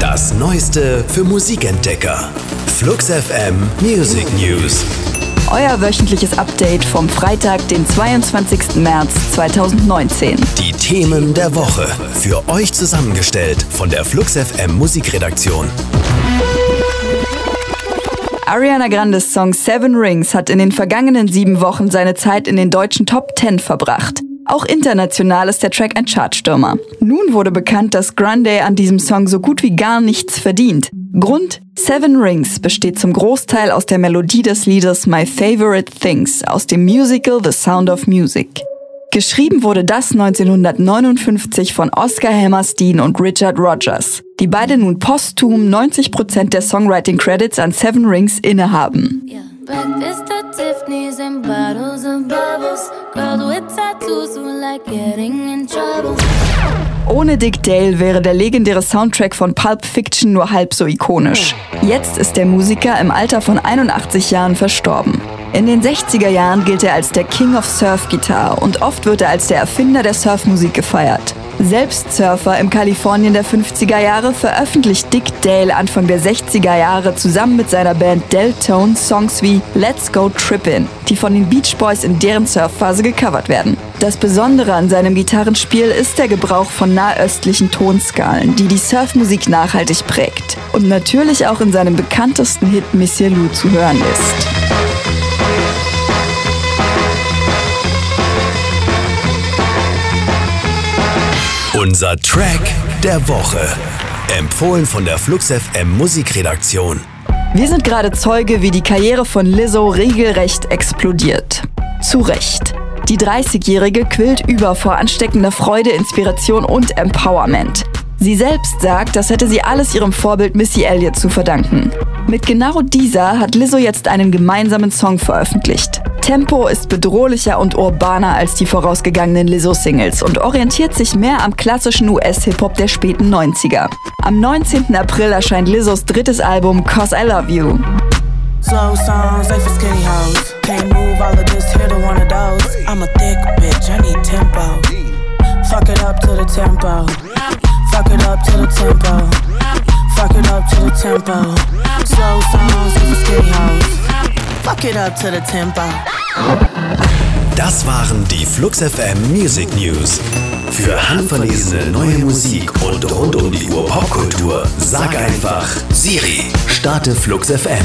Das Neueste für Musikentdecker. Flux FM Music News. Euer wöchentliches Update vom Freitag, den 22. März 2019. Die Themen der Woche. Für euch zusammengestellt von der Flux FM Musikredaktion. Ariana Grandes Song Seven Rings hat in den vergangenen sieben Wochen seine Zeit in den deutschen Top 10 verbracht. Auch international ist der Track ein Chartstürmer. Nun wurde bekannt, dass Grande an diesem Song so gut wie gar nichts verdient. Grund Seven Rings besteht zum Großteil aus der Melodie des Liedes My Favorite Things aus dem Musical The Sound of Music. Geschrieben wurde das 1959 von Oscar Hammerstein und Richard Rogers, die beide nun posthum 90% der Songwriting-Credits an Seven Rings innehaben. Yeah. Breakfast at Tiffany's and bottles of bubbles. Girls with tattoos who like getting in trouble. Ohne Dick Dale wäre der legendäre Soundtrack von Pulp Fiction nur halb so ikonisch. Jetzt ist der Musiker im Alter von 81 Jahren verstorben. In den 60er Jahren gilt er als der King of Surf Guitar und oft wird er als der Erfinder der Surfmusik gefeiert. Selbst Surfer im Kalifornien der 50er Jahre veröffentlicht Dick Dale Anfang der 60er Jahre zusammen mit seiner Band Deltone Songs wie Let's Go Trippin', die von den Beach Boys in deren Surfphase gecovert werden. Das Besondere an seinem Gitarrenspiel ist der Gebrauch von nahöstlichen Tonskalen, die die Surfmusik nachhaltig prägt und natürlich auch in seinem bekanntesten Hit Monsieur Lou zu hören ist. Unser Track der Woche. Empfohlen von der Flux FM Musikredaktion. Wir sind gerade Zeuge, wie die Karriere von Lizzo regelrecht explodiert. Zu Recht. Die 30-Jährige quillt über vor ansteckender Freude, Inspiration und Empowerment. Sie selbst sagt, das hätte sie alles ihrem Vorbild Missy Elliott zu verdanken. Mit genau dieser hat Lizzo jetzt einen gemeinsamen Song veröffentlicht. Tempo ist bedrohlicher und urbaner als die vorausgegangenen Lizzo-Singles und orientiert sich mehr am klassischen US-Hip-Hop der späten 90er. Am 19. April erscheint Lizzos drittes Album Cause I Love You. Slow songs, they for skinny hoes. Can't move all of this, here to one of those. I'm a thick bitch, I need tempo. Fuck it up to the tempo. Fuck it up to the tempo. Fuck it up to the tempo. Slow songs for skinny hoes. Fuck it up to the tempo. Das waren die Flux FM Music News. Für handverlesene neue Musik und rund um die Uhr Popkultur, sag einfach Siri, starte Flux FM.